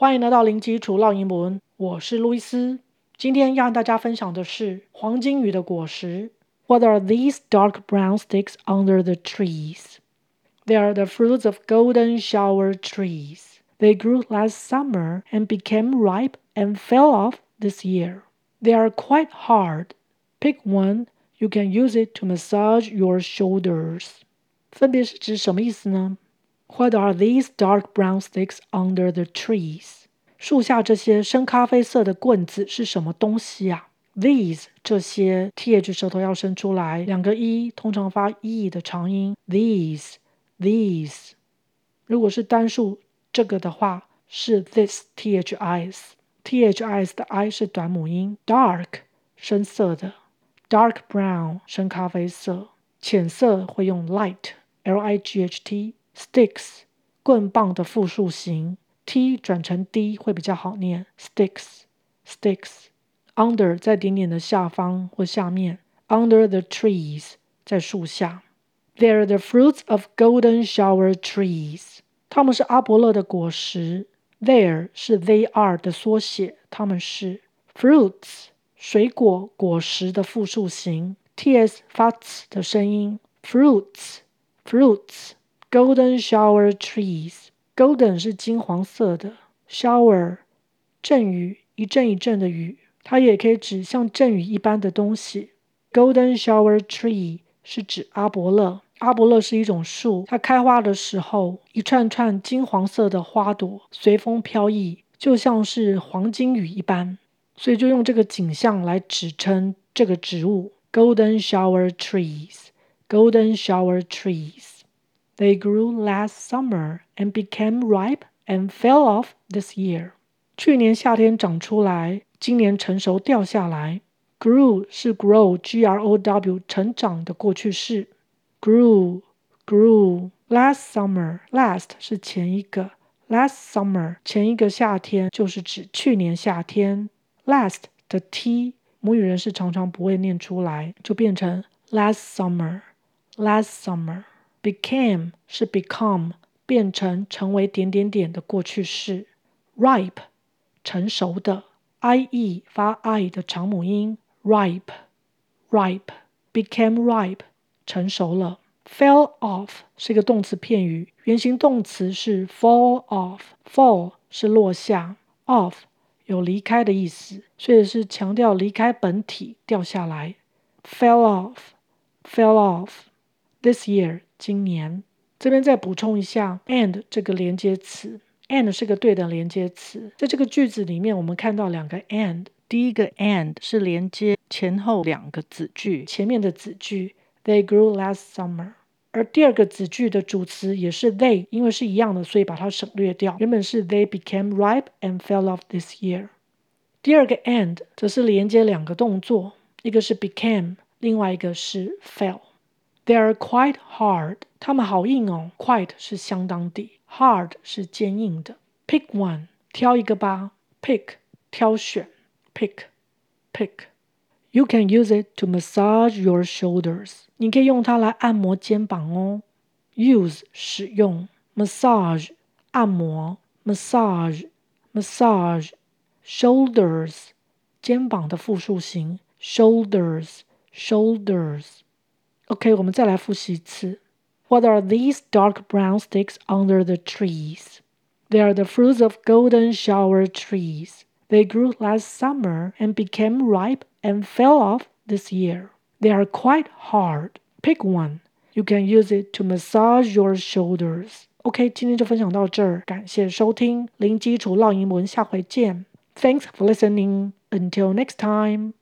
欢迎来到零基础绕英文，我是路易斯。今天要和大家分享的是黄金雨的果实。What are these dark brown sticks under the trees? They are the fruits of golden shower trees. They grew last summer and became ripe and fell off this year. They are quite hard. Pick one. You can use it to massage your shoulders. 分别是指什么意思呢 ？What are these dark brown sticks under the trees? 树下这些深咖啡色的棍子是什么东西啊？These 这些 th 舌头要伸出来，两个 e 通常发 e 的长音。These these 如果是单数这个的话是 this this this 的 i 是短母音。Dark 深色的，dark brown 深咖啡色，浅色会用 light l i g h t。Sticks，棍棒的复数形，t 转成 d 会比较好念。Sticks，sticks。Under 在点点的下方或下面。Under the trees，在树下。They're the fruits of golden shower trees。它们是阿伯勒的果实。There 是 they are 的缩写，它们是 fruits，水果果实的复数形。ts 发 ts 的声音。Fruits，fruits。Golden shower trees，golden 是金黄色的，shower 阵雨，一阵一阵的雨，它也可以指像阵雨一般的东西。Golden shower tree 是指阿伯乐，阿伯乐是一种树，它开花的时候，一串串金黄色的花朵随风飘逸，就像是黄金雨一般，所以就用这个景象来指称这个植物。Golden shower trees，Golden shower trees。They grew last summer and became ripe and fell off this year. 去年夏天长出来，今年成熟掉下来。Grew 是 grow，G-R-O-W，成长的过去式。Grew，grew。Last summer，last 是前一个，last summer 前一个夏天就是指去年夏天。Last 的 t 母语人士常常不会念出来，就变成 last summer，last summer。 Became 是 become 变成成为点点点的过去式，ripe 成熟的，i e 发 i 的长母音，ripe ripe became ripe 成熟了，fell off 是一个动词片语，原形动词是 fall off，fall 是落下，off 有离开的意思，所以是强调离开本体掉下来，fell off fell off this year。今年这边再补充一下，and 这个连接词，and 是个对等连接词，在这个句子里面，我们看到两个 and，第一个 and 是连接前后两个子句，前面的子句 they grew last summer，而第二个子句的主词也是 they，因为是一样的，所以把它省略掉，原本是 they became ripe and fell off this year。第二个 and 则是连接两个动作，一个是 became，另外一个是 fell。They are quite hard. 它们好硬哦。Quite 是相当的，hard 是坚硬的。Pick one，挑一个吧。Pick 挑选。Pick pick。You can use it to massage your shoulders. 你可以用它来按摩肩膀哦。Use 使用，massage 按摩，massage massage。Shoulders 肩膀的复数形，shoulders shoulders。 OK，我们再来复习一次。What are these dark brown sticks under the trees? They are the fruits of golden shower trees. They grew last summer and became ripe and fell off this year. They are quite hard. Pick one. You can use it to massage your shoulders. OK，今天就分享到这儿，感谢收听零基础绕英文，下回见。Thanks for listening. Until next time.